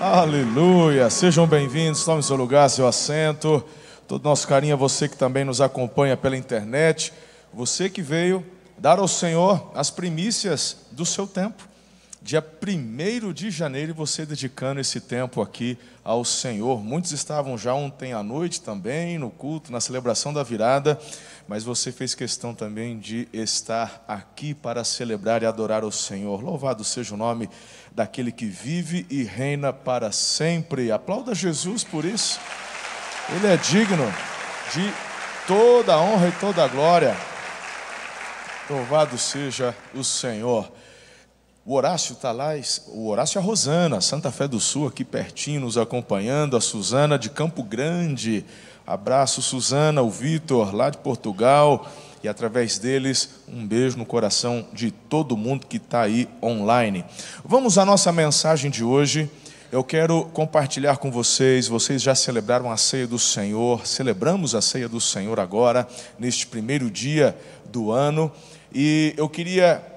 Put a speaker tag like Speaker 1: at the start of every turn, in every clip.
Speaker 1: Aleluia! Sejam bem-vindos, tome seu lugar, seu assento. Todo nosso carinho a você que também nos acompanha pela internet. Você que veio dar ao Senhor as primícias do seu tempo. Dia 1 de janeiro, você dedicando esse tempo aqui ao Senhor. Muitos estavam já ontem à noite também, no culto, na celebração da virada, mas você fez questão também de estar aqui para celebrar e adorar o Senhor. Louvado seja o nome daquele que vive e reina para sempre. Aplauda Jesus por isso. Ele é digno de toda a honra e toda a glória. Louvado seja o Senhor. O Horácio está lá, o Horácio e a Rosana, Santa Fé do Sul, aqui pertinho, nos acompanhando. A Suzana de Campo Grande. Abraço, Suzana, o Vitor, lá de Portugal e através deles um beijo no coração de todo mundo que está aí online. Vamos à nossa mensagem de hoje. Eu quero compartilhar com vocês. Vocês já celebraram a ceia do Senhor, celebramos a ceia do Senhor agora, neste primeiro dia do ano, e eu queria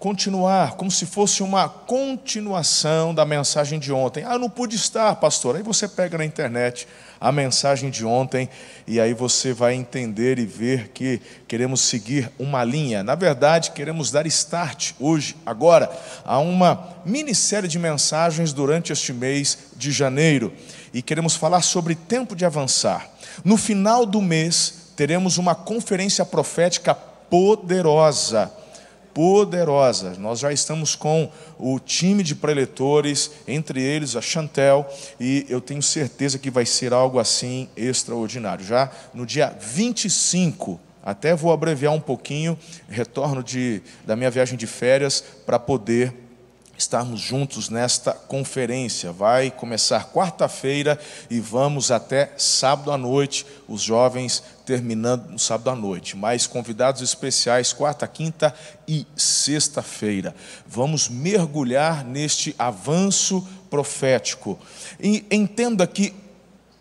Speaker 1: continuar, como se fosse uma continuação da mensagem de ontem. Ah, não pude estar, pastor. Aí você pega na internet a mensagem de ontem e aí você vai entender e ver que queremos seguir uma linha. Na verdade, queremos dar start hoje, agora, a uma minissérie de mensagens durante este mês de janeiro e queremos falar sobre tempo de avançar. No final do mês, teremos uma conferência profética poderosa poderosa. Nós já estamos com o time de preletores, entre eles a Chantel, e eu tenho certeza que vai ser algo assim extraordinário. Já no dia 25, até vou abreviar um pouquinho, retorno de, da minha viagem de férias para poder estarmos juntos nesta conferência. Vai começar quarta-feira e vamos até sábado à noite, os jovens terminando no sábado à noite. Mais convidados especiais, quarta, quinta e sexta-feira. Vamos mergulhar neste avanço profético. E entenda que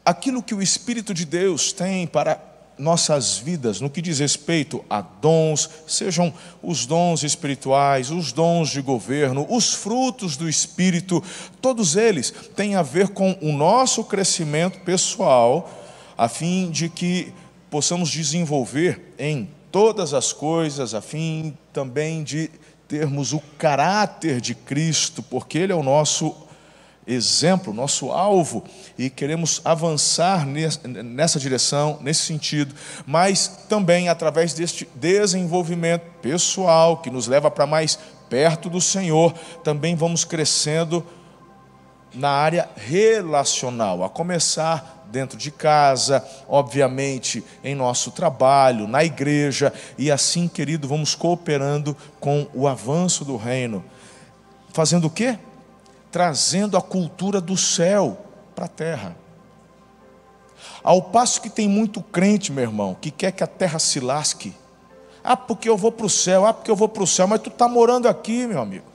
Speaker 1: aquilo que o Espírito de Deus tem para nossas vidas no que diz respeito a dons, sejam os dons espirituais, os dons de governo, os frutos do Espírito, todos eles têm a ver com o nosso crescimento pessoal, a fim de que possamos desenvolver em todas as coisas, a fim também de termos o caráter de Cristo, porque Ele é o nosso exemplo, nosso alvo, e queremos avançar nessa direção, nesse sentido, mas também através deste desenvolvimento pessoal que nos leva para mais perto do Senhor, também vamos crescendo na área relacional, a começar dentro de casa, obviamente em nosso trabalho, na igreja, e assim, querido, vamos cooperando com o avanço do reino. Fazendo o quê? Trazendo a cultura do céu para a terra. Ao passo que tem muito crente, meu irmão, que quer que a terra se lasque. Ah, porque eu vou para o céu, ah, porque eu vou para o céu, mas tu está morando aqui, meu amigo.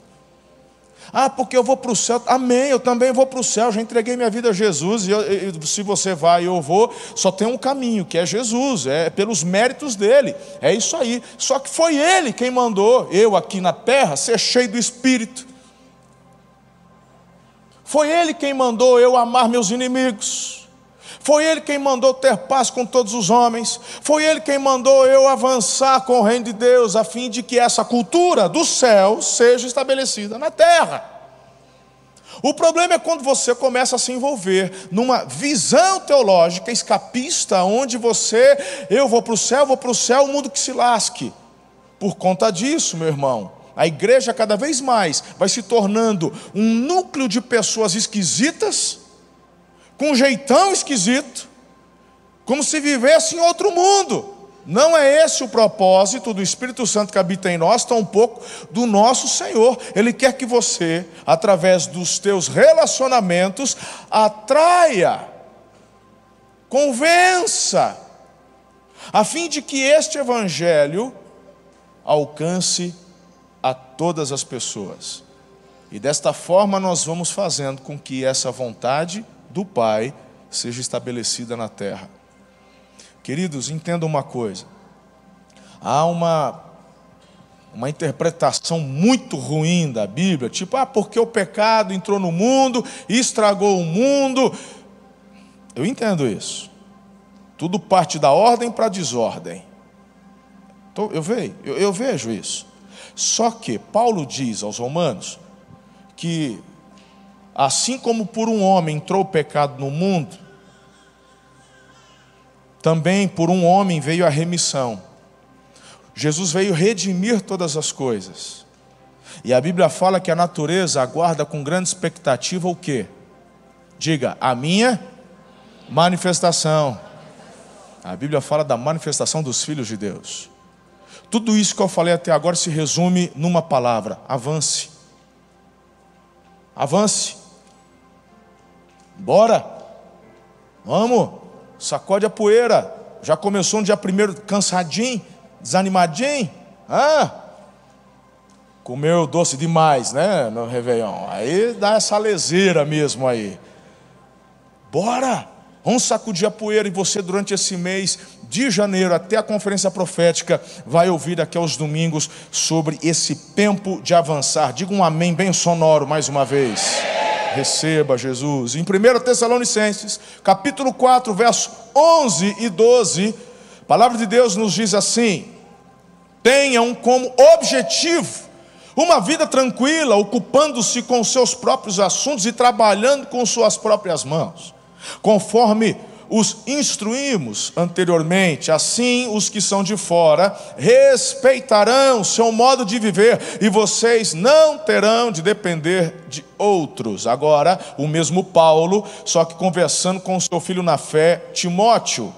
Speaker 1: Ah, porque eu vou para o céu. Amém, eu também vou para o céu. Já entreguei minha vida a Jesus. E, eu, e se você vai e eu vou, só tem um caminho, que é Jesus. É pelos méritos dele. É isso aí. Só que foi ele quem mandou eu aqui na terra ser cheio do Espírito. Foi Ele quem mandou eu amar meus inimigos. Foi Ele quem mandou ter paz com todos os homens. Foi Ele quem mandou eu avançar com o reino de Deus, a fim de que essa cultura do céu seja estabelecida na terra. O problema é quando você começa a se envolver numa visão teológica escapista, onde você, eu vou para o céu, vou para o céu, o mundo que se lasque. Por conta disso, meu irmão, a igreja cada vez mais vai se tornando um núcleo de pessoas esquisitas, com um jeitão esquisito, como se vivesse em outro mundo. Não é esse o propósito do Espírito Santo que habita em nós, tampouco do nosso Senhor. Ele quer que você, através dos teus relacionamentos, atraia, convença, a fim de que este evangelho alcance a todas as pessoas. E desta forma nós vamos fazendo com que essa vontade do Pai seja estabelecida na terra. Queridos, entendam uma coisa. Há uma uma interpretação muito ruim da Bíblia, tipo, ah, porque o pecado entrou no mundo estragou o mundo. Eu entendo isso. Tudo parte da ordem para a desordem. Então, eu, vejo, eu, eu vejo isso. Só que Paulo diz aos Romanos que, assim como por um homem entrou o pecado no mundo, também por um homem veio a remissão. Jesus veio redimir todas as coisas. E a Bíblia fala que a natureza aguarda com grande expectativa o quê? Diga, a minha manifestação. A Bíblia fala da manifestação dos filhos de Deus. Tudo isso que eu falei até agora se resume numa palavra: avance. Avance. Bora. Vamos. Sacode a poeira. Já começou no dia primeiro cansadinho, desanimadinho. Ah, comeu doce demais, né? No Réveillon. Aí dá essa leseira mesmo aí. Bora. Vamos sacudir a poeira e você, durante esse mês de janeiro até a conferência profética, vai ouvir aqui aos domingos sobre esse tempo de avançar. Diga um amém bem sonoro mais uma vez. Receba Jesus. Em 1 Tessalonicenses, capítulo 4, verso 11 e 12, a palavra de Deus nos diz assim: tenham como objetivo uma vida tranquila, ocupando-se com seus próprios assuntos e trabalhando com suas próprias mãos conforme os instruímos anteriormente, assim os que são de fora respeitarão seu modo de viver e vocês não terão de depender de outros. Agora, o mesmo Paulo, só que conversando com seu filho na fé, Timóteo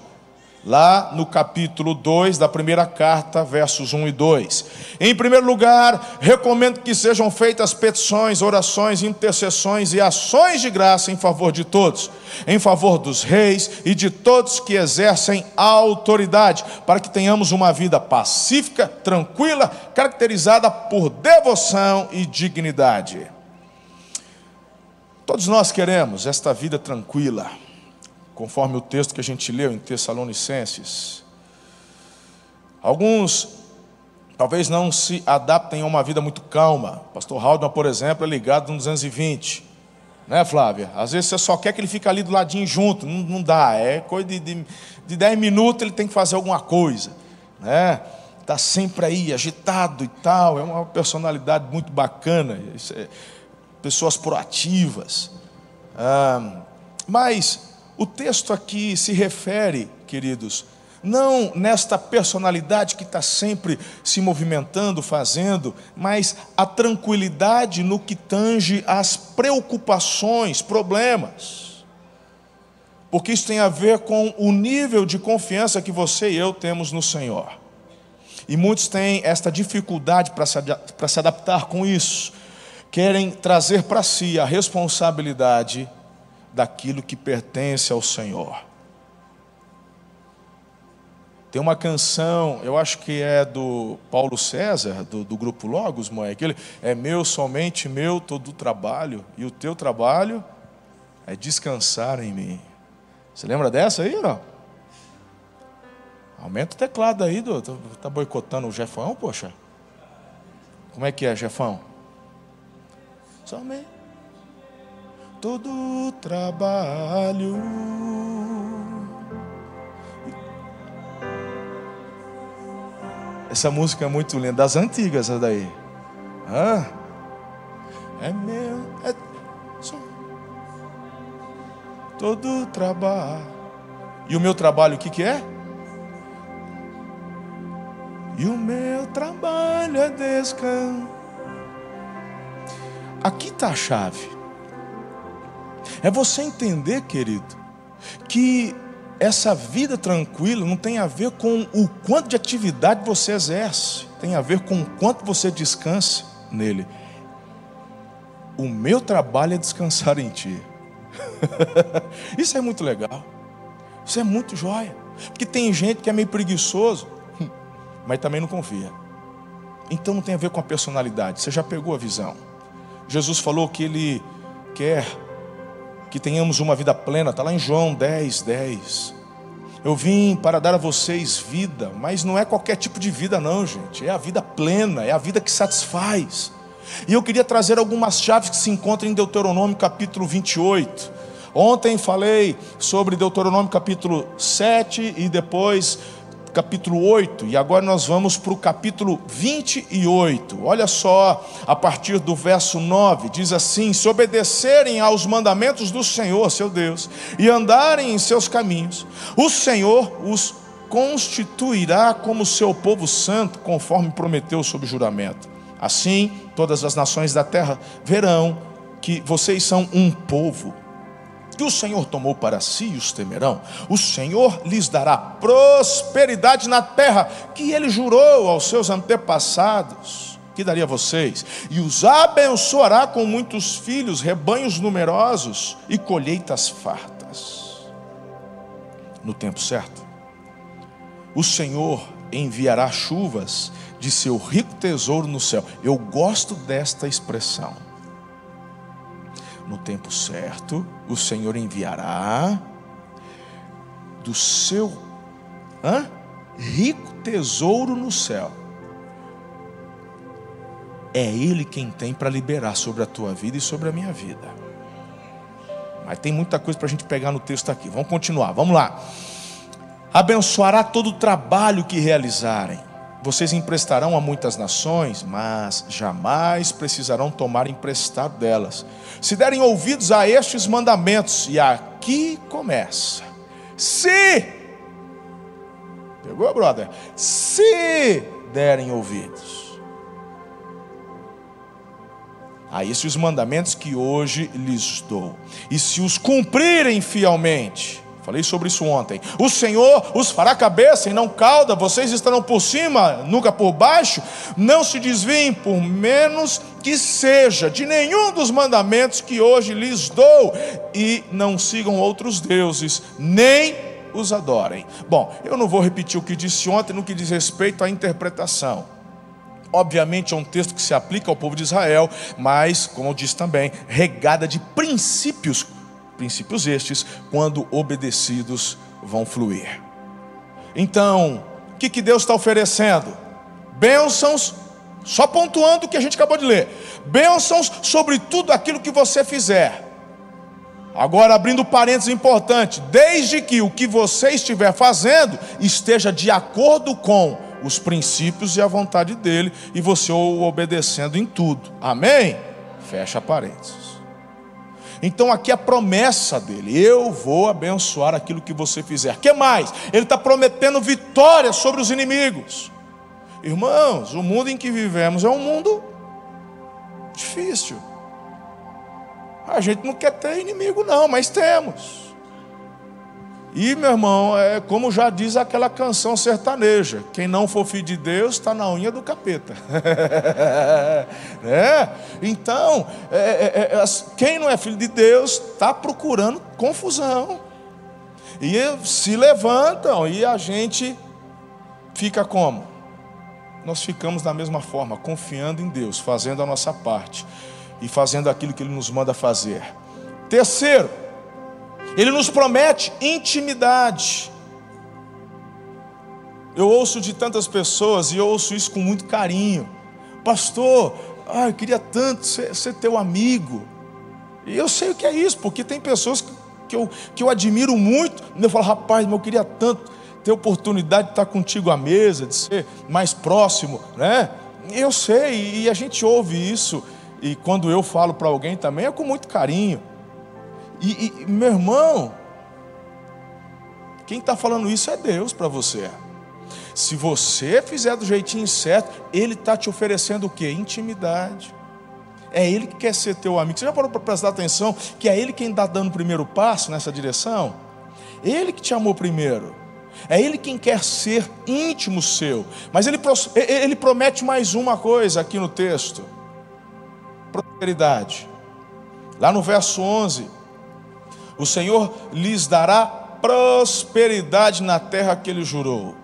Speaker 1: lá no capítulo 2 da primeira carta, versos 1 e 2. Em primeiro lugar, recomendo que sejam feitas petições, orações, intercessões e ações de graça em favor de todos, em favor dos reis e de todos que exercem autoridade, para que tenhamos uma vida pacífica, tranquila, caracterizada por devoção e dignidade. Todos nós queremos esta vida tranquila conforme o texto que a gente leu em Tessalonicenses. Alguns talvez não se adaptem a uma vida muito calma. Pastor Haldman, por exemplo, é ligado no 220. Né, Flávia? Às vezes você só quer que ele fique ali do ladinho junto. Não, não dá. É coisa de, de, de 10 minutos ele tem que fazer alguma coisa. Né? Está sempre aí, agitado e tal. É uma personalidade muito bacana. É, pessoas proativas. Ah, mas o texto aqui se refere, queridos, não nesta personalidade que está sempre se movimentando, fazendo, mas a tranquilidade no que tange as preocupações, problemas. Porque isso tem a ver com o nível de confiança que você e eu temos no Senhor. E muitos têm esta dificuldade para se adaptar com isso, querem trazer para si a responsabilidade daquilo que pertence ao Senhor. Tem uma canção, eu acho que é do Paulo César, do, do grupo Logos, mãe, aquele é meu, somente meu, todo o trabalho, e o teu trabalho é descansar em mim. Você lembra dessa aí, não? Aumenta o teclado aí, do, tá boicotando o Jefão, poxa. Como é que é, Jefão? Somente todo trabalho. Essa música é muito linda, das antigas, essa daí. Ah, é meu, é só. todo trabalho. E o meu trabalho, o que, que é? E o meu trabalho é descanso. Aqui está a chave. É você entender, querido, que essa vida tranquila não tem a ver com o quanto de atividade você exerce, tem a ver com o quanto você descansa nele. O meu trabalho é descansar em ti. Isso é muito legal. Isso é muito jóia. Porque tem gente que é meio preguiçoso, mas também não confia. Então não tem a ver com a personalidade. Você já pegou a visão. Jesus falou que ele quer que tenhamos uma vida plena, está lá em João 10, 10. Eu vim para dar a vocês vida, mas não é qualquer tipo de vida, não, gente. É a vida plena, é a vida que satisfaz. E eu queria trazer algumas chaves que se encontram em Deuteronômio capítulo 28. Ontem falei sobre Deuteronômio capítulo 7 e depois capítulo 8, e agora nós vamos para o capítulo 28. Olha só, a partir do verso 9, diz assim: Se obedecerem aos mandamentos do Senhor, seu Deus, e andarem em seus caminhos, o Senhor os constituirá como seu povo santo, conforme prometeu sob juramento. Assim, todas as nações da terra verão que vocês são um povo que o Senhor tomou para si os temerão. O Senhor lhes dará prosperidade na terra que ele jurou aos seus antepassados que daria a vocês, e os abençoará com muitos filhos, rebanhos numerosos e colheitas fartas. No tempo certo, o Senhor enviará chuvas de seu rico tesouro no céu. Eu gosto desta expressão no tempo certo, o Senhor enviará do seu hã? rico tesouro no céu. É Ele quem tem para liberar sobre a tua vida e sobre a minha vida. Mas tem muita coisa para a gente pegar no texto aqui. Vamos continuar, vamos lá. Abençoará todo o trabalho que realizarem vocês emprestarão a muitas nações, mas jamais precisarão tomar emprestado delas. Se derem ouvidos a estes mandamentos, e aqui começa. Se, pegou, brother? Se derem ouvidos a estes mandamentos que hoje lhes dou, e se os cumprirem fielmente, Falei sobre isso ontem. O Senhor os fará cabeça e não cauda, vocês estarão por cima, nunca por baixo. Não se desviem, por menos que seja, de nenhum dos mandamentos que hoje lhes dou, e não sigam outros deuses, nem os adorem. Bom, eu não vou repetir o que disse ontem no que diz respeito à interpretação. Obviamente é um texto que se aplica ao povo de Israel, mas, como eu disse também, regada de princípios Princípios estes, quando obedecidos, vão fluir. Então, o que, que Deus está oferecendo? Bênçãos, só pontuando o que a gente acabou de ler: bênçãos sobre tudo aquilo que você fizer. Agora, abrindo parênteses importante, desde que o que você estiver fazendo esteja de acordo com os princípios e a vontade dele, e você o obedecendo em tudo. Amém? Fecha parênteses. Então aqui a promessa dele: eu vou abençoar aquilo que você fizer. Que mais? Ele está prometendo vitória sobre os inimigos. Irmãos, o mundo em que vivemos é um mundo difícil. A gente não quer ter inimigo, não, mas temos. E, meu irmão, é como já diz aquela canção sertaneja: quem não for filho de Deus está na unha do capeta. né? Então, é, é, é, quem não é filho de Deus está procurando confusão. E se levantam e a gente fica como? Nós ficamos da mesma forma, confiando em Deus, fazendo a nossa parte e fazendo aquilo que Ele nos manda fazer. Terceiro, ele nos promete intimidade. Eu ouço de tantas pessoas e eu ouço isso com muito carinho. Pastor, ah, eu queria tanto ser, ser teu amigo. E eu sei o que é isso, porque tem pessoas que eu, que eu admiro muito. E eu falo, rapaz, eu queria tanto ter oportunidade de estar contigo à mesa, de ser mais próximo, né? Eu sei, e a gente ouve isso. E quando eu falo para alguém também é com muito carinho. E, e meu irmão, quem está falando isso é Deus para você. Se você fizer do jeitinho certo, Ele está te oferecendo o que? Intimidade. É Ele que quer ser teu amigo. Você já parou para prestar atenção que é Ele quem está dando o primeiro passo nessa direção? Ele que te amou primeiro. É Ele quem quer ser íntimo seu. Mas Ele, ele promete mais uma coisa aqui no texto: prosperidade. Lá no verso 11, o Senhor lhes dará prosperidade na terra que ele jurou.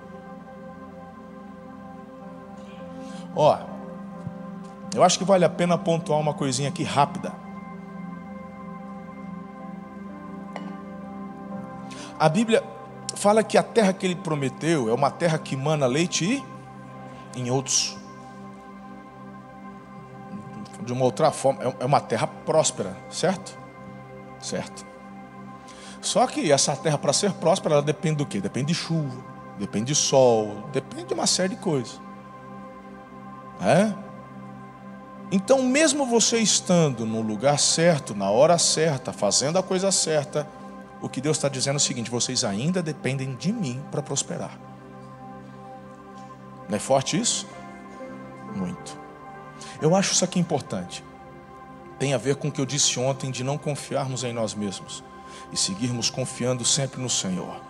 Speaker 1: Ó, eu acho que vale a pena pontuar uma coisinha aqui rápida. A Bíblia, fala que a terra que ele prometeu é uma terra que mana leite e em outros. De uma outra forma, é, é uma terra próspera, certo? Certo. Só que essa terra, para ser próspera, ela depende do quê? Depende de chuva, depende de sol, depende de uma série de coisas. É? Então, mesmo você estando no lugar certo, na hora certa, fazendo a coisa certa, o que Deus está dizendo é o seguinte: vocês ainda dependem de mim para prosperar. Não é forte isso? Muito. Eu acho isso aqui importante. Tem a ver com o que eu disse ontem de não confiarmos em nós mesmos e seguirmos confiando sempre no Senhor.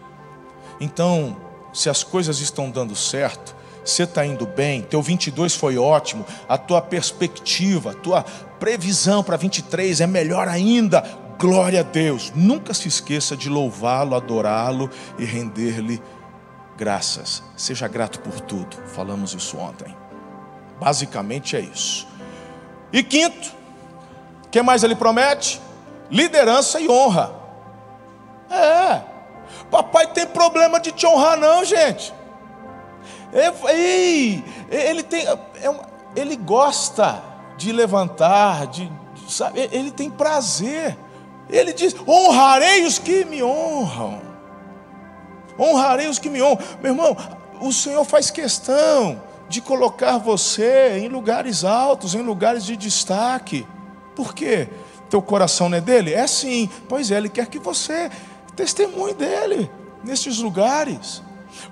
Speaker 1: Então, se as coisas estão dando certo, você está indo bem, teu 22 foi ótimo, a tua perspectiva, a tua previsão para 23 é melhor ainda, glória a Deus. Nunca se esqueça de louvá-lo, adorá-lo e render-lhe graças. Seja grato por tudo, falamos isso ontem. Basicamente é isso. E quinto, que mais ele promete? Liderança e honra. É. Papai tem problema de te honrar, não, gente. Ei, ele tem, é ele gosta de levantar, de, sabe, ele tem prazer. Ele diz: honrarei os que me honram. Honrarei os que me honram. Meu irmão, o Senhor faz questão de colocar você em lugares altos, em lugares de destaque. Por quê? Teu coração não é dele? É sim. Pois é, ele quer que você Testemunhe dele nesses lugares.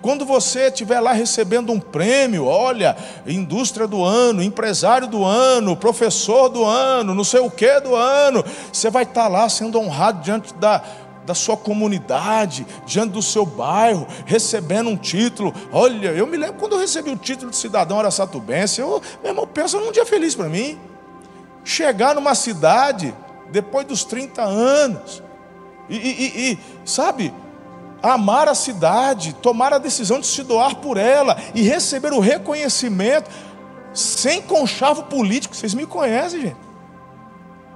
Speaker 1: Quando você estiver lá recebendo um prêmio, olha, indústria do ano, empresário do ano, professor do ano, não sei o que do ano, você vai estar lá sendo honrado diante da, da sua comunidade, diante do seu bairro, recebendo um título. Olha, eu me lembro quando eu recebi o título de cidadão araçatubense, eu, meu irmão, pensa num dia feliz para mim. Chegar numa cidade, depois dos 30 anos, e, e, e, sabe, amar a cidade, tomar a decisão de se doar por ela e receber o reconhecimento sem conchavo político. Vocês me conhecem, gente?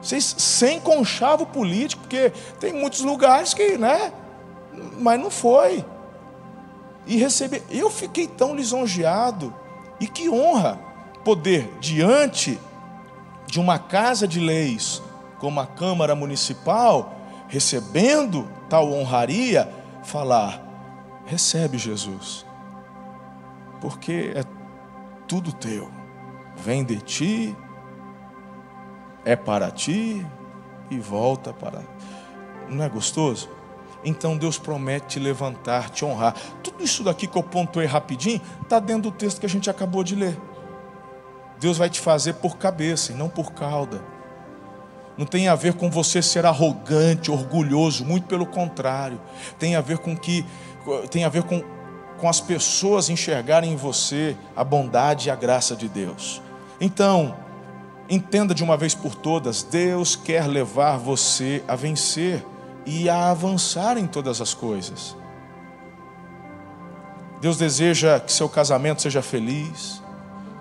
Speaker 1: Vocês sem conchavo político, porque tem muitos lugares que, né? Mas não foi. E receber, eu fiquei tão lisonjeado e que honra poder diante de uma casa de leis como a Câmara Municipal recebendo tal honraria, falar: recebe Jesus, porque é tudo teu, vem de ti, é para ti e volta para. Não é gostoso? Então Deus promete te levantar, te honrar. Tudo isso daqui que eu pontuei rapidinho, está dentro do texto que a gente acabou de ler. Deus vai te fazer por cabeça e não por cauda não tem a ver com você ser arrogante, orgulhoso, muito pelo contrário. Tem a ver com que tem a ver com, com as pessoas enxergarem em você a bondade e a graça de Deus. Então, entenda de uma vez por todas, Deus quer levar você a vencer e a avançar em todas as coisas. Deus deseja que seu casamento seja feliz,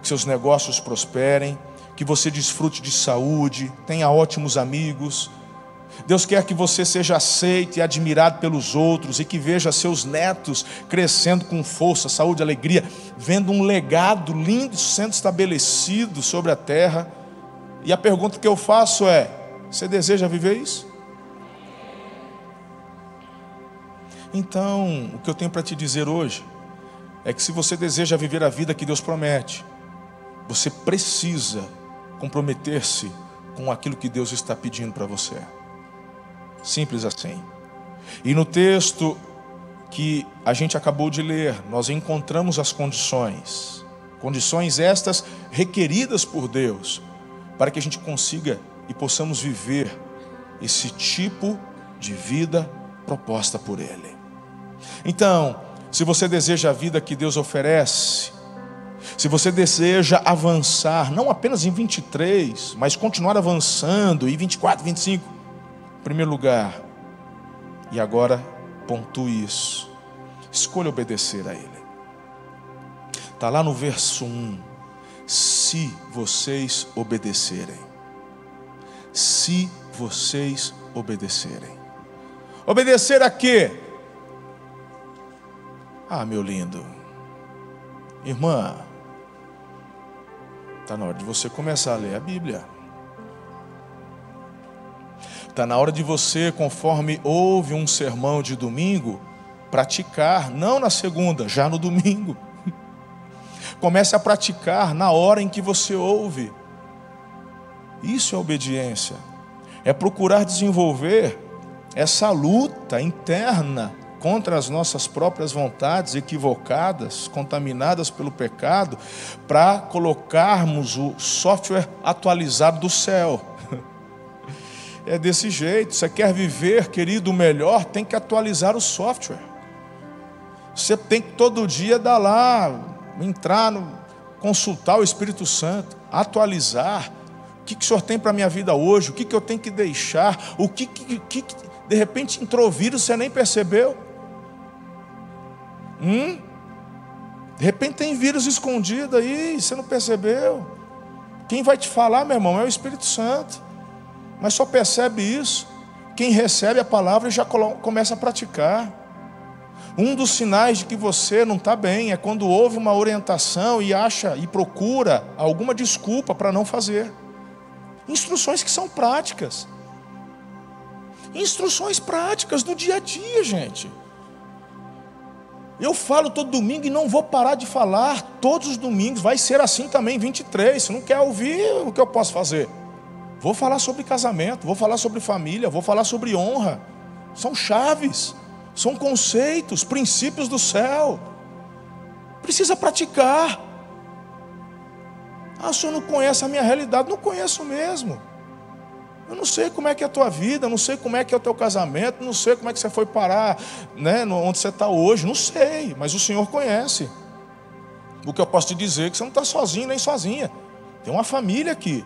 Speaker 1: que seus negócios prosperem, que você desfrute de saúde, tenha ótimos amigos. Deus quer que você seja aceito e admirado pelos outros e que veja seus netos crescendo com força, saúde, alegria, vendo um legado lindo sendo estabelecido sobre a terra. E a pergunta que eu faço é: você deseja viver isso? Então, o que eu tenho para te dizer hoje é que se você deseja viver a vida que Deus promete, você precisa comprometer-se com aquilo que Deus está pedindo para você. Simples assim. E no texto que a gente acabou de ler, nós encontramos as condições, condições estas requeridas por Deus, para que a gente consiga e possamos viver esse tipo de vida proposta por Ele. Então, se você deseja a vida que Deus oferece, se você deseja avançar, não apenas em 23, mas continuar avançando em 24, 25, em primeiro lugar, e agora pontue isso, escolha obedecer a Ele. Está lá no verso 1: se vocês obedecerem, se vocês obedecerem. Obedecer a quê? Ah, meu lindo, irmã, está na hora de você começar a ler a Bíblia. Está na hora de você, conforme ouve um sermão de domingo, praticar, não na segunda, já no domingo. Comece a praticar na hora em que você ouve. Isso é obediência. É procurar desenvolver essa luta interna contra as nossas próprias vontades equivocadas, contaminadas pelo pecado, para colocarmos o software atualizado do céu. É desse jeito. Você quer viver, querido, melhor, tem que atualizar o software. Você tem que todo dia dar lá, entrar no, consultar o Espírito Santo, atualizar. O que, que o Senhor tem para a minha vida hoje? O que, que eu tenho que deixar? O que, que, que de repente entrou vírus, você nem percebeu? Hum? De repente tem vírus escondido aí, você não percebeu. Quem vai te falar, meu irmão, é o Espírito Santo. Mas só percebe isso quem recebe a palavra e já começa a praticar. Um dos sinais de que você não está bem é quando houve uma orientação e acha e procura alguma desculpa para não fazer. Instruções que são práticas. Instruções práticas do dia a dia, gente. Eu falo todo domingo e não vou parar de falar todos os domingos. Vai ser assim também 23. Se não quer ouvir, o que eu posso fazer? Vou falar sobre casamento, vou falar sobre família, vou falar sobre honra. São chaves. São conceitos, princípios do céu. Precisa praticar. Ah, o senhor não conhece a minha realidade? Não conheço mesmo. Eu não sei como é que é a tua vida, não sei como é que é o teu casamento, não sei como é que você foi parar, né, onde você está hoje, não sei, mas o Senhor conhece. O que eu posso te dizer é que você não está sozinho nem sozinha. Tem uma família aqui,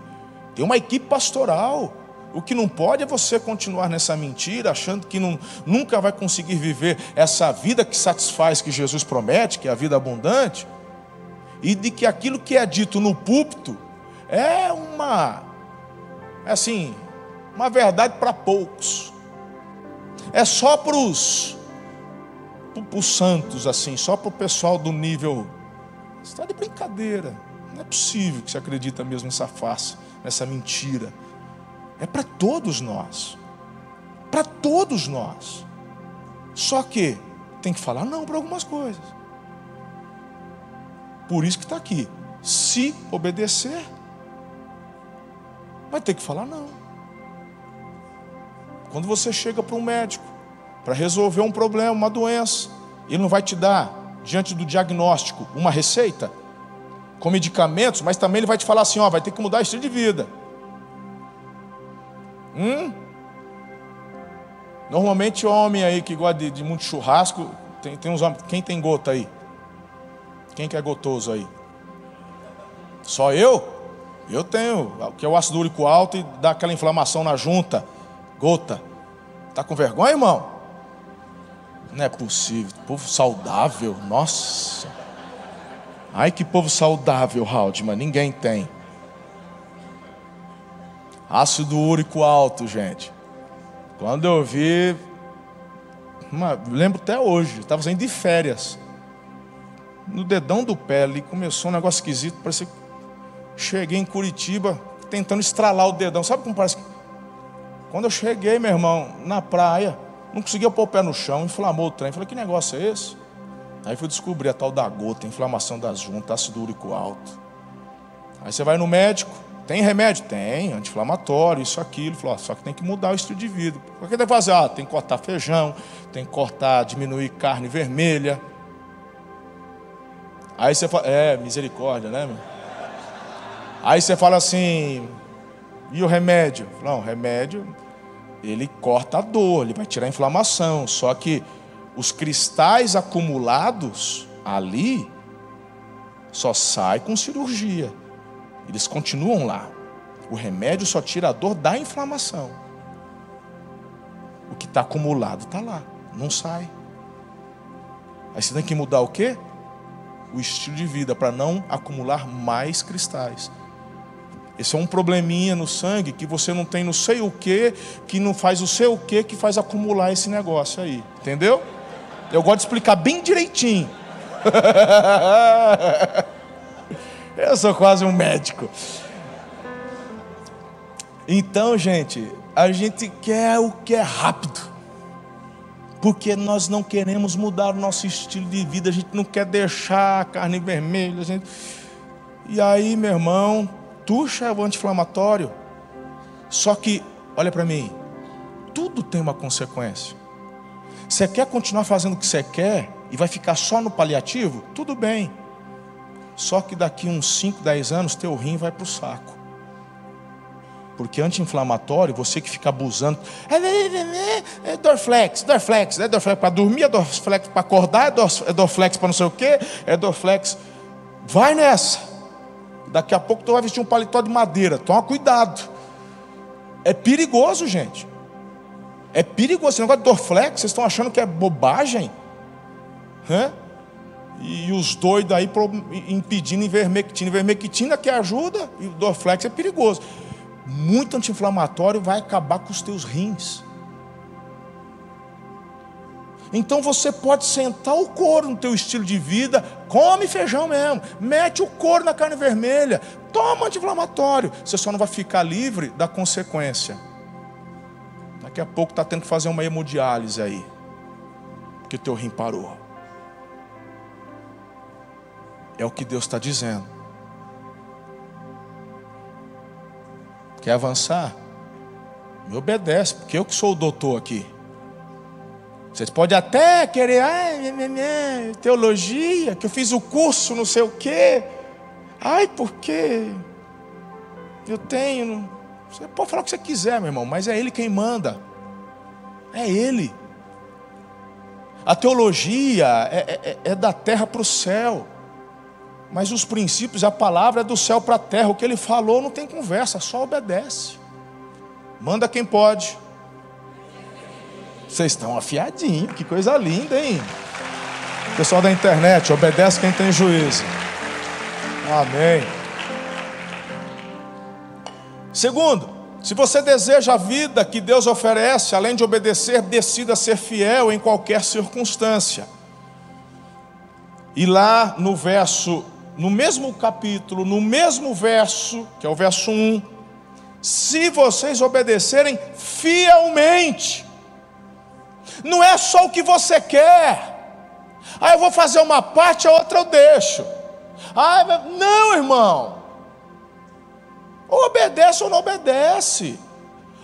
Speaker 1: tem uma equipe pastoral, o que não pode é você continuar nessa mentira, achando que não, nunca vai conseguir viver essa vida que satisfaz, que Jesus promete, que é a vida abundante, e de que aquilo que é dito no púlpito é uma, é assim, uma verdade para poucos. É só para os santos, assim, só para o pessoal do nível. Você está de brincadeira. Não é possível que você acredita mesmo nessa farsa, nessa mentira. É para todos nós. Para todos nós. Só que tem que falar não para algumas coisas. Por isso que está aqui. Se obedecer, vai ter que falar não. Quando você chega para um médico para resolver um problema, uma doença, ele não vai te dar, diante do diagnóstico, uma receita com medicamentos, mas também ele vai te falar assim: ó, vai ter que mudar o estilo de vida. Hum? Normalmente homem aí que gosta de, de muito churrasco, tem, tem uns homens. Quem tem gota aí? Quem que é gotoso aí? Só eu? Eu tenho, que é o ácido úrico alto e dá aquela inflamação na junta. Gota. Tá com vergonha, irmão? Não é possível. Povo saudável, nossa. Ai que povo saudável, Haldman, ninguém tem. Ácido úrico alto, gente. Quando eu vi, uma, lembro até hoje, estava saindo de férias. No dedão do pé ali começou um negócio esquisito, parecia que cheguei em Curitiba tentando estralar o dedão. Sabe como parece? Quando eu cheguei, meu irmão, na praia, não conseguia pôr o pé no chão, inflamou o trem. Falei, que negócio é esse? Aí fui descobrir a tal da gota, inflamação das juntas, ácido úrico alto. Aí você vai no médico, tem remédio? Tem, anti-inflamatório, isso, aquilo. Falou, só que tem que mudar o estilo de vida. O que tem que fazer? Ah, tem que cortar feijão, tem que cortar, diminuir carne vermelha. Aí você fala, é, misericórdia, né? Meu? Aí você fala assim, e o remédio? Não, o remédio, ele corta a dor, ele vai tirar a inflamação. Só que os cristais acumulados ali só sai com cirurgia. Eles continuam lá. O remédio só tira a dor da inflamação. O que está acumulado está lá, não sai. Aí você tem que mudar o quê? O estilo de vida para não acumular mais cristais. Esse é um probleminha no sangue que você não tem não sei o que, que não faz o seu o que, que faz acumular esse negócio aí. Entendeu? Eu gosto de explicar bem direitinho. Eu sou quase um médico. Então, gente, a gente quer o que é rápido. Porque nós não queremos mudar o nosso estilo de vida, a gente não quer deixar a carne vermelha. Gente... E aí, meu irmão, tuxa é o anti-inflamatório. Só que, olha para mim, tudo tem uma consequência. Você quer continuar fazendo o que você quer e vai ficar só no paliativo? Tudo bem. Só que daqui uns 5, 10 anos, teu rim vai para o saco. Porque anti-inflamatório, você que fica abusando, é Dorflex, Dorflex, é Dorflex para dormir, é Dorflex para acordar, é Dorflex para não sei o quê, é Dorflex. Vai nessa. Daqui a pouco tu vai vestir um paletó de madeira. Toma cuidado. É perigoso, gente. É perigoso. Esse negócio de Dorflex, vocês estão achando que é bobagem? Hã? E os doidos aí impedindo ivermectina. Ivermectina que ajuda e o Dorflex é perigoso. Muito anti-inflamatório vai acabar com os teus rins. Então você pode sentar o couro no teu estilo de vida, come feijão mesmo, mete o couro na carne vermelha, toma anti-inflamatório. Você só não vai ficar livre da consequência. Daqui a pouco está tendo que fazer uma hemodiálise aí, porque o teu rim parou. É o que Deus está dizendo. Quer avançar? Me obedece, porque eu que sou o doutor aqui. Vocês podem até querer, ai, teologia, que eu fiz o curso, não sei o quê. Ai, porque eu tenho. Você pode falar o que você quiser, meu irmão, mas é Ele quem manda. É Ele. A teologia é, é, é da terra para o céu. Mas os princípios, a palavra é do céu para a terra. O que ele falou não tem conversa, só obedece. Manda quem pode. Vocês estão afiadinhos, que coisa linda, hein? Pessoal da internet, obedece quem tem juízo. Amém. Segundo, se você deseja a vida que Deus oferece, além de obedecer, decida ser fiel em qualquer circunstância. E lá no verso no mesmo capítulo, no mesmo verso, que é o verso 1, se vocês obedecerem fielmente, não é só o que você quer, ah, eu vou fazer uma parte, a outra eu deixo. Ah, não, irmão, ou obedece ou não obedece,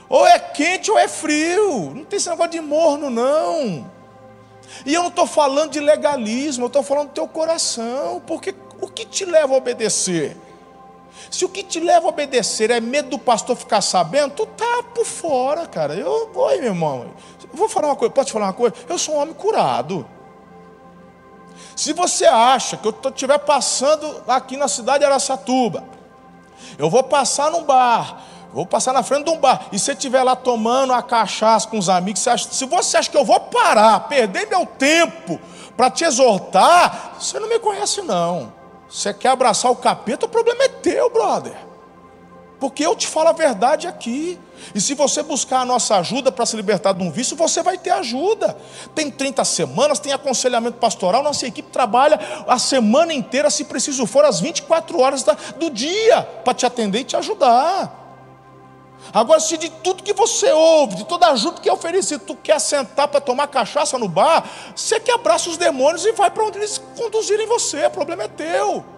Speaker 1: ou é quente ou é frio, não tem esse negócio de morno, não. E eu não estou falando de legalismo, eu estou falando do teu coração, porque o que te leva a obedecer? Se o que te leva a obedecer é medo do pastor ficar sabendo, tu tá por fora, cara. Eu, oi, meu irmão. Vou falar uma coisa, posso te falar uma coisa? Eu sou um homem curado. Se você acha que eu estiver passando aqui na cidade de Aracatuba, eu vou passar num bar, vou passar na frente de um bar, e você estiver lá tomando a cachaça com os amigos, você acha, se você acha que eu vou parar, perder meu tempo para te exortar, você não me conhece não. Você quer abraçar o capeta, o problema é teu, brother. Porque eu te falo a verdade aqui. E se você buscar a nossa ajuda para se libertar de um vício, você vai ter ajuda. Tem 30 semanas, tem aconselhamento pastoral, nossa equipe trabalha a semana inteira, se preciso for, às 24 horas do dia, para te atender e te ajudar. Agora, se de tudo que você ouve, de toda ajuda que é oferecido, tu quer sentar para tomar cachaça no bar, você que abraça os demônios e vai para onde eles conduzirem você, o problema é teu.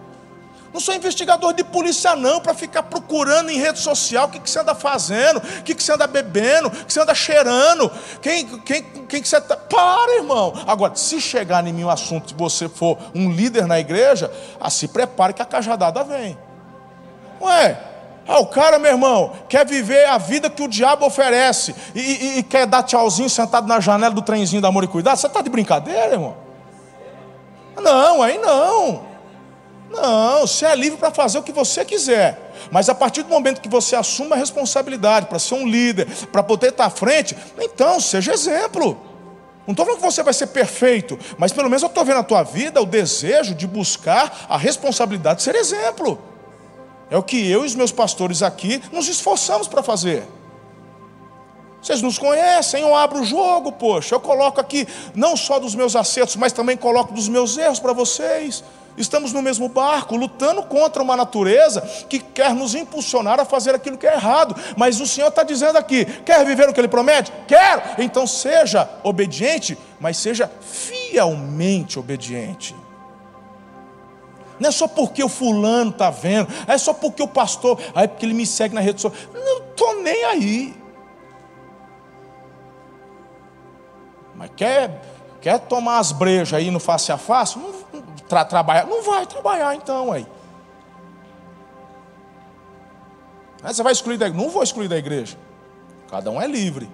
Speaker 1: Não sou investigador de polícia, não, para ficar procurando em rede social o que, que você anda fazendo, o que, que você anda bebendo, o que você anda cheirando, quem, quem, quem que você está. Para, irmão. Agora, se chegar em mim um assunto, se você for um líder na igreja, ah, se prepare que a cajadada vem. Ué, ah, o cara, meu irmão, quer viver a vida que o diabo oferece e, e, e quer dar tchauzinho sentado na janela do trenzinho da amor e cuidado. Você está de brincadeira, irmão? Não, aí não. Não, você é livre para fazer o que você quiser. Mas a partir do momento que você assume a responsabilidade para ser um líder, para poder estar à frente, então seja exemplo. Não estou falando que você vai ser perfeito, mas pelo menos eu estou vendo na tua vida o desejo de buscar a responsabilidade de ser exemplo. É o que eu e os meus pastores aqui nos esforçamos para fazer. Vocês nos conhecem, eu abro o jogo, poxa. Eu coloco aqui não só dos meus acertos, mas também coloco dos meus erros para vocês. Estamos no mesmo barco, lutando contra uma natureza que quer nos impulsionar a fazer aquilo que é errado. Mas o Senhor está dizendo aqui: quer viver o que Ele promete? Quero! Então seja obediente, mas seja fielmente obediente. Não é só porque o fulano está vendo, é só porque o pastor, aí é porque ele me segue na rede social. Não estou nem aí. Mas quer, quer tomar as brejas aí no face a face? Não, tra, trabalhar. Não vai trabalhar então aí. Aí você vai excluir da igreja? Não vou excluir da igreja. Cada um é livre.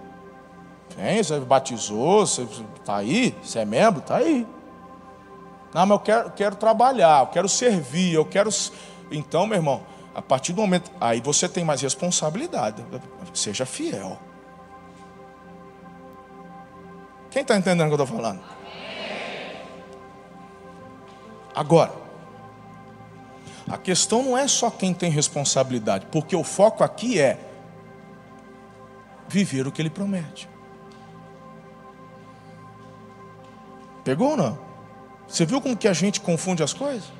Speaker 1: Quem? Você batizou, você está aí, você é membro, está aí. Não, mas eu quero, quero trabalhar, eu quero servir, eu quero. Então, meu irmão, a partir do momento. Aí você tem mais responsabilidade. Seja fiel. Quem está entendendo o que eu estou falando? Agora, a questão não é só quem tem responsabilidade, porque o foco aqui é viver o que ele promete. Pegou ou não? Você viu como que a gente confunde as coisas?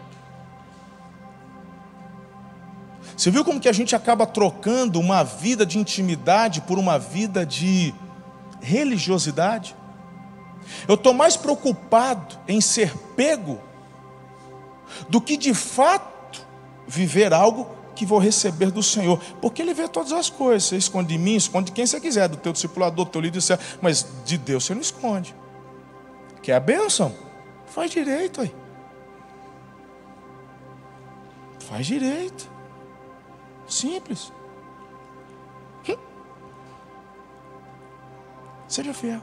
Speaker 1: Você viu como que a gente acaba trocando uma vida de intimidade por uma vida de religiosidade? Eu estou mais preocupado em ser pego do que de fato viver algo que vou receber do Senhor, porque Ele vê todas as coisas. Você esconde de mim, esconde de quem você quiser, do teu discipulador, do teu líder, mas de Deus você não esconde. Que é a bênção. Faz direito aí. Faz direito. Simples. Hum. Seja fiel.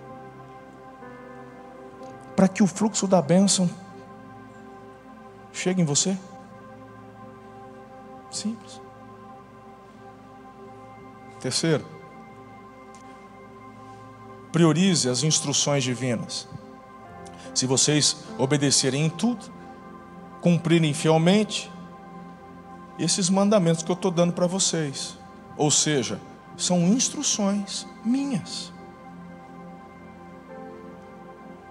Speaker 1: Para que o fluxo da bênção chegue em você. Simples. Terceiro, priorize as instruções divinas. Se vocês obedecerem em tudo, cumprirem fielmente esses mandamentos que eu estou dando para vocês. Ou seja, são instruções minhas.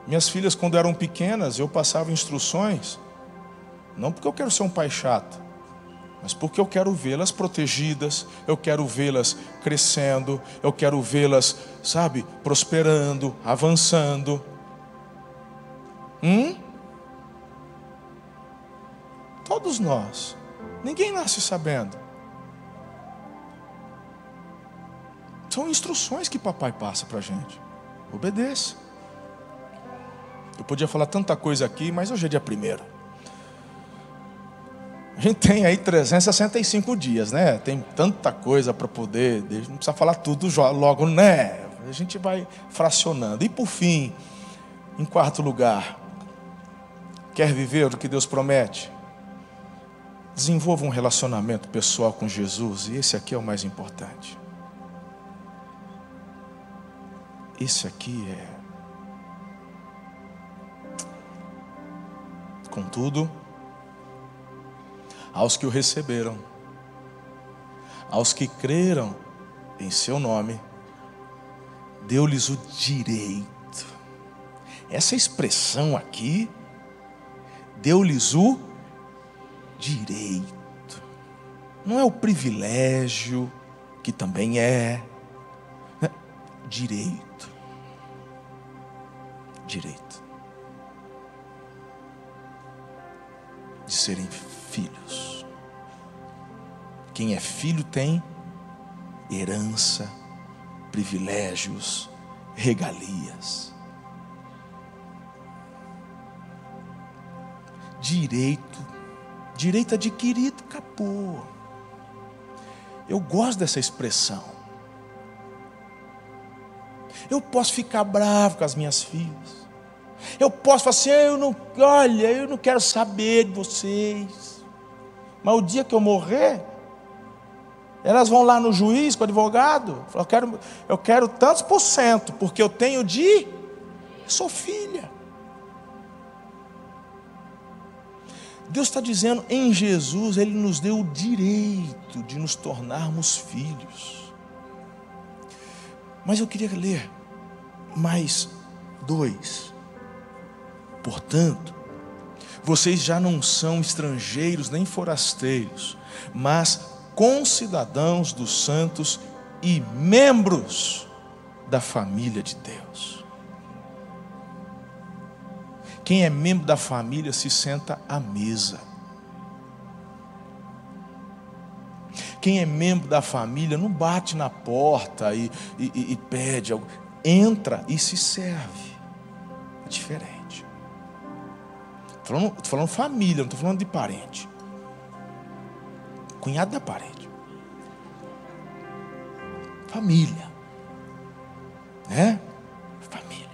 Speaker 1: Minhas filhas, quando eram pequenas, eu passava instruções, não porque eu quero ser um pai chato, mas porque eu quero vê-las protegidas, eu quero vê-las crescendo, eu quero vê-las, sabe, prosperando, avançando. Hum? Todos nós. Ninguém nasce sabendo. São instruções que papai passa para a gente. Obedeça. Eu podia falar tanta coisa aqui, mas hoje é dia primeiro. A gente tem aí 365 dias, né? Tem tanta coisa para poder. Não precisa falar tudo logo, né? A gente vai fracionando. E por fim, em quarto lugar, Quer viver o que Deus promete? Desenvolva um relacionamento pessoal com Jesus, e esse aqui é o mais importante. Esse aqui é. Contudo, aos que o receberam, aos que creram em seu nome, deu-lhes o direito. Essa expressão aqui deu-lhes o direito. Não é o privilégio, que também é, é direito. Direito de serem filhos. Quem é filho tem herança, privilégios, regalias. direito, direito adquirido, acabou. Eu gosto dessa expressão. Eu posso ficar bravo com as minhas filhas. Eu posso falar assim, eu não, olha, eu não quero saber de vocês. Mas o dia que eu morrer, elas vão lá no juiz, com o advogado, eu quero, eu quero tantos por cento, porque eu tenho de, eu sou filha. Deus está dizendo, em Jesus, Ele nos deu o direito de nos tornarmos filhos. Mas eu queria ler mais dois. Portanto, vocês já não são estrangeiros nem forasteiros, mas concidadãos dos santos e membros da família de Deus. Quem é membro da família se senta à mesa. Quem é membro da família não bate na porta e, e, e pede algo. Entra e se serve. É diferente. Estou falando, falando família, não estou falando de parente. Cunhado da parente. Família. Né? Família.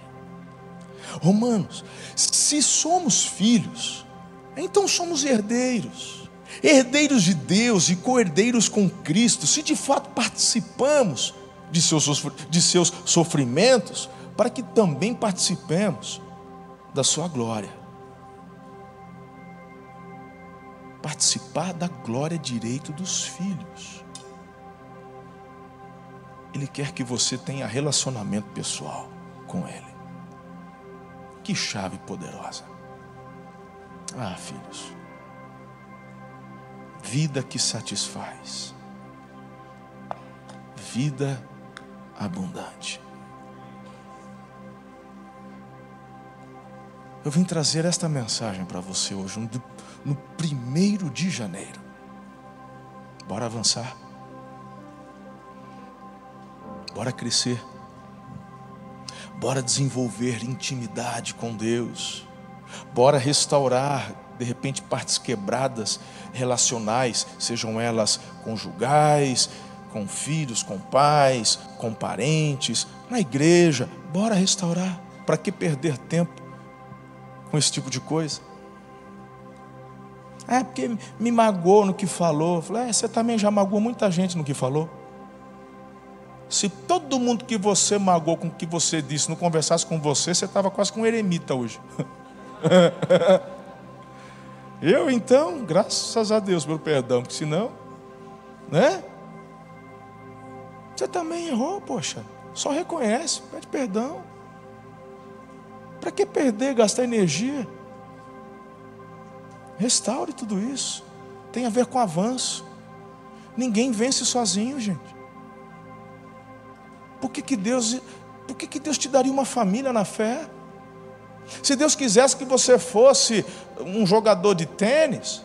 Speaker 1: Romanos, se somos filhos, então somos herdeiros herdeiros de Deus e co-herdeiros com Cristo, se de fato participamos de seus, de seus sofrimentos, para que também participemos da sua glória. Participar da glória direito dos filhos. Ele quer que você tenha relacionamento pessoal com Ele. Que chave poderosa. Ah, filhos vida que satisfaz, vida abundante. Eu vim trazer esta mensagem para você hoje, no, primeiro de janeiro. Bora avançar. Bora crescer. Bora desenvolver intimidade com Deus. Bora restaurar de repente partes quebradas relacionais, sejam elas conjugais, com filhos, com pais, com parentes, na igreja. Bora restaurar. Para que perder tempo com esse tipo de coisa? É porque me magoou no que falou. falei, é, você também já magoou muita gente no que falou. Se todo mundo que você magoou com o que você disse não conversasse com você, você estava quase com um eremita hoje. Eu então, graças a Deus pelo perdão, porque senão, né? Você também errou, poxa. Só reconhece, pede perdão. Para que perder, gastar energia? Restaure tudo isso. Tem a ver com avanço. Ninguém vence sozinho, gente. Por que, que Deus, por que, que Deus te daria uma família na fé? Se Deus quisesse que você fosse um jogador de tênis,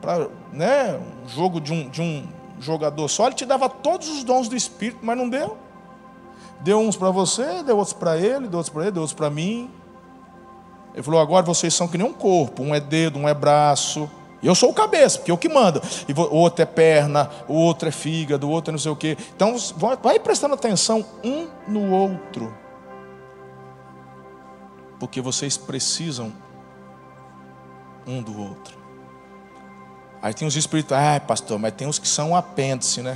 Speaker 1: para né, um jogo de um, de um jogador só, Ele te dava todos os dons do Espírito, mas não deu. Deu uns para você, deu outros para ele, deu outros para ele, deu outros para mim. Ele falou: agora vocês são que nem um corpo, um é dedo, um é braço. Eu sou o cabeça, porque eu que mando. E o outro é perna, o outro é fígado, o outro é não sei o quê. Então vai prestando atenção um no outro porque vocês precisam um do outro. Aí tem os espirituais, ah, pastor, mas tem uns que são apêndice, né?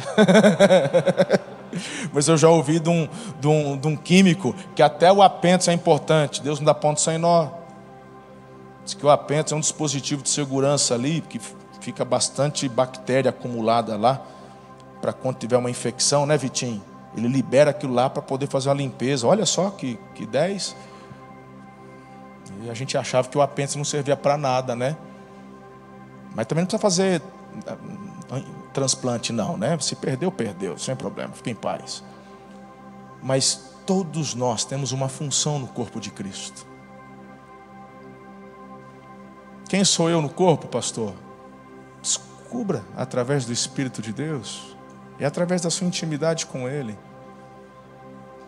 Speaker 1: mas eu já ouvi de um, de, um, de um químico que até o apêndice é importante. Deus não dá ponto sem nó. Diz que o apêndice é um dispositivo de segurança ali, que fica bastante bactéria acumulada lá, para quando tiver uma infecção, né, Vitinho? Ele libera aquilo lá para poder fazer uma limpeza. Olha só que, que 10. E a gente achava que o apêndice não servia para nada, né? Mas também não precisa fazer ah, transplante, não, né? Se perdeu, perdeu, sem problema, fica em paz. Mas todos nós temos uma função no corpo de Cristo. Quem sou eu no corpo, pastor? Descubra através do Espírito de Deus e através da sua intimidade com Ele